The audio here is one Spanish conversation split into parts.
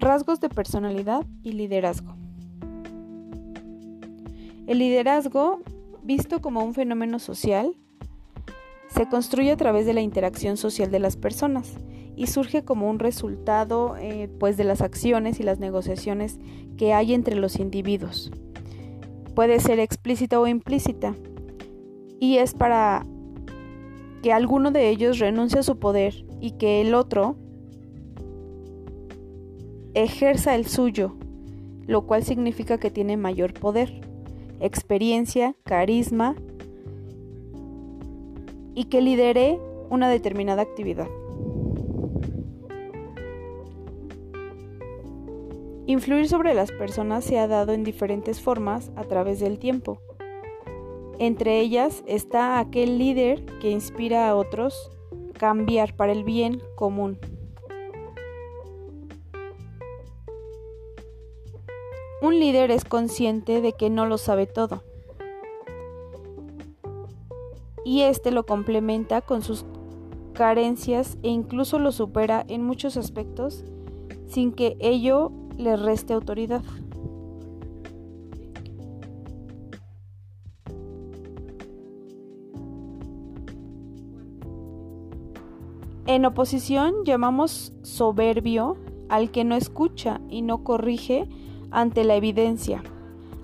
Rasgos de personalidad y liderazgo. El liderazgo, visto como un fenómeno social, se construye a través de la interacción social de las personas y surge como un resultado eh, pues de las acciones y las negociaciones que hay entre los individuos. Puede ser explícita o implícita y es para que alguno de ellos renuncie a su poder y que el otro ejerza el suyo, lo cual significa que tiene mayor poder, experiencia, carisma y que lidere una determinada actividad. Influir sobre las personas se ha dado en diferentes formas a través del tiempo. Entre ellas está aquel líder que inspira a otros cambiar para el bien común. Un líder es consciente de que no lo sabe todo. Y este lo complementa con sus carencias e incluso lo supera en muchos aspectos sin que ello le reste autoridad. En oposición llamamos soberbio al que no escucha y no corrige ante la evidencia,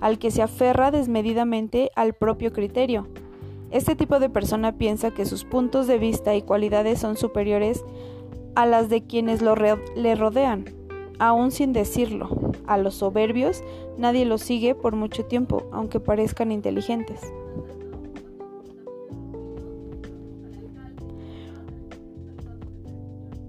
al que se aferra desmedidamente al propio criterio. Este tipo de persona piensa que sus puntos de vista y cualidades son superiores a las de quienes lo le rodean, aún sin decirlo. A los soberbios nadie los sigue por mucho tiempo, aunque parezcan inteligentes.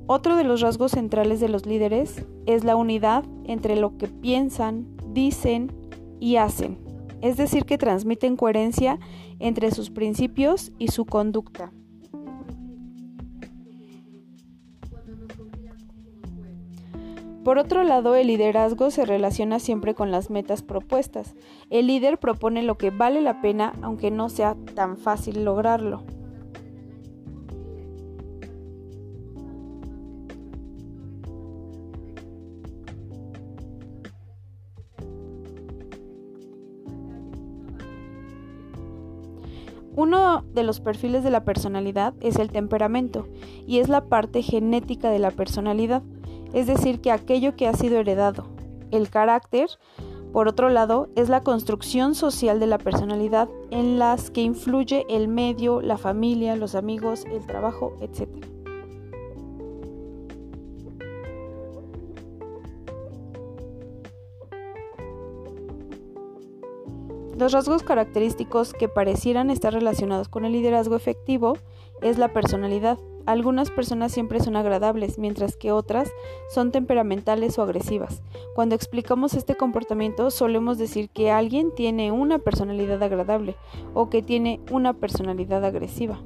Otro de los rasgos centrales de los líderes es la unidad entre lo que piensan, dicen y hacen, es decir, que transmiten coherencia entre sus principios y su conducta. Por otro lado, el liderazgo se relaciona siempre con las metas propuestas. El líder propone lo que vale la pena aunque no sea tan fácil lograrlo. Uno de los perfiles de la personalidad es el temperamento y es la parte genética de la personalidad, es decir, que aquello que ha sido heredado. El carácter, por otro lado, es la construcción social de la personalidad en las que influye el medio, la familia, los amigos, el trabajo, etc. Los rasgos característicos que parecieran estar relacionados con el liderazgo efectivo es la personalidad. Algunas personas siempre son agradables, mientras que otras son temperamentales o agresivas. Cuando explicamos este comportamiento solemos decir que alguien tiene una personalidad agradable o que tiene una personalidad agresiva.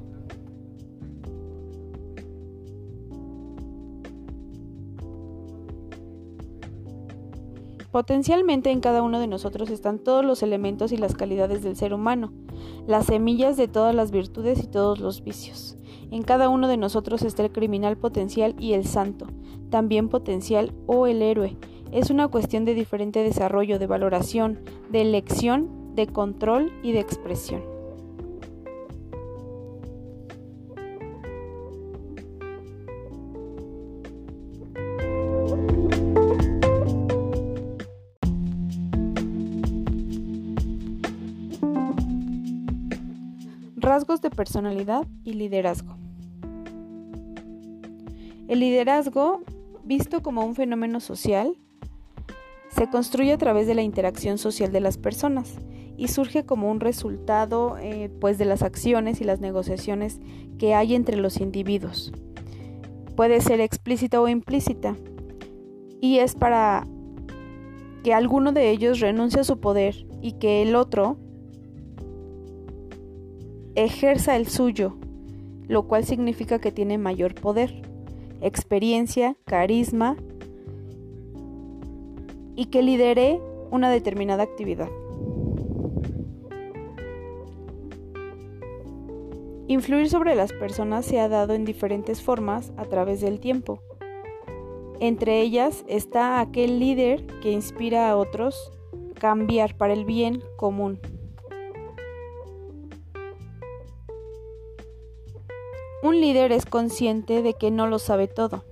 Potencialmente en cada uno de nosotros están todos los elementos y las calidades del ser humano, las semillas de todas las virtudes y todos los vicios. En cada uno de nosotros está el criminal potencial y el santo, también potencial o el héroe. Es una cuestión de diferente desarrollo, de valoración, de elección, de control y de expresión. Rasgos de personalidad y liderazgo. El liderazgo, visto como un fenómeno social, se construye a través de la interacción social de las personas y surge como un resultado eh, pues de las acciones y las negociaciones que hay entre los individuos. Puede ser explícita o implícita y es para que alguno de ellos renuncie a su poder y que el otro ejerza el suyo, lo cual significa que tiene mayor poder, experiencia, carisma y que lidere una determinada actividad. Influir sobre las personas se ha dado en diferentes formas a través del tiempo. Entre ellas está aquel líder que inspira a otros cambiar para el bien común. Un líder es consciente de que no lo sabe todo.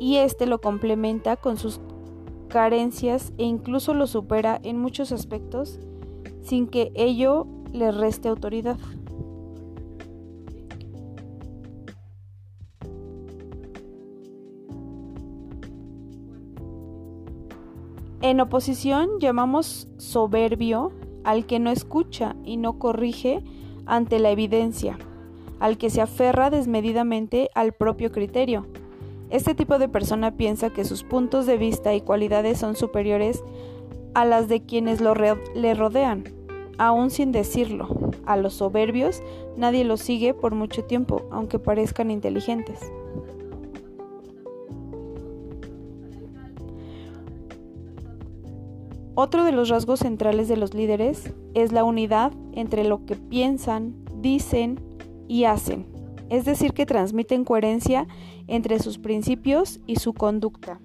Y este lo complementa con sus carencias e incluso lo supera en muchos aspectos sin que ello le reste autoridad. En oposición llamamos soberbio al que no escucha y no corrige ante la evidencia, al que se aferra desmedidamente al propio criterio. Este tipo de persona piensa que sus puntos de vista y cualidades son superiores a las de quienes lo le rodean, aún sin decirlo. A los soberbios nadie los sigue por mucho tiempo, aunque parezcan inteligentes. Otro de los rasgos centrales de los líderes es la unidad entre lo que piensan, dicen y hacen, es decir, que transmiten coherencia entre sus principios y su conducta.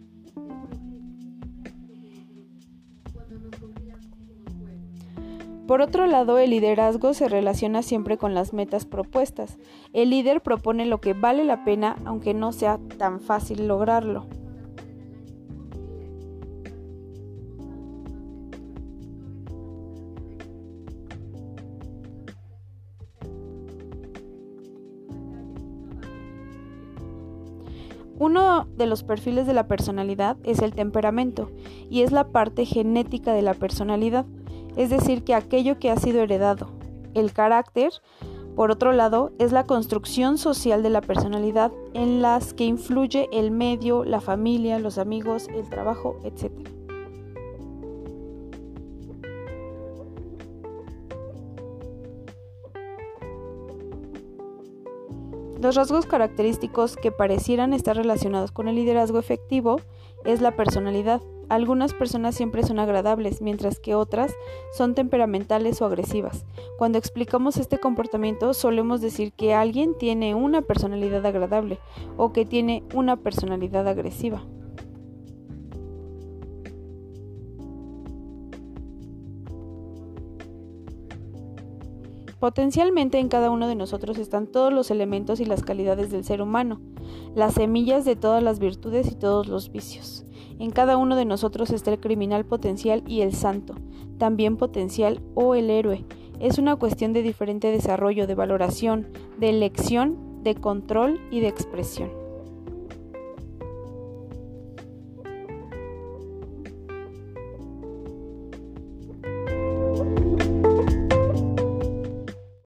Por otro lado, el liderazgo se relaciona siempre con las metas propuestas. El líder propone lo que vale la pena aunque no sea tan fácil lograrlo. Uno de los perfiles de la personalidad es el temperamento y es la parte genética de la personalidad, es decir, que aquello que ha sido heredado. El carácter, por otro lado, es la construcción social de la personalidad en las que influye el medio, la familia, los amigos, el trabajo, etc. Los rasgos característicos que parecieran estar relacionados con el liderazgo efectivo es la personalidad. Algunas personas siempre son agradables, mientras que otras son temperamentales o agresivas. Cuando explicamos este comportamiento solemos decir que alguien tiene una personalidad agradable o que tiene una personalidad agresiva. Potencialmente en cada uno de nosotros están todos los elementos y las calidades del ser humano, las semillas de todas las virtudes y todos los vicios. En cada uno de nosotros está el criminal potencial y el santo, también potencial o el héroe. Es una cuestión de diferente desarrollo, de valoración, de elección, de control y de expresión.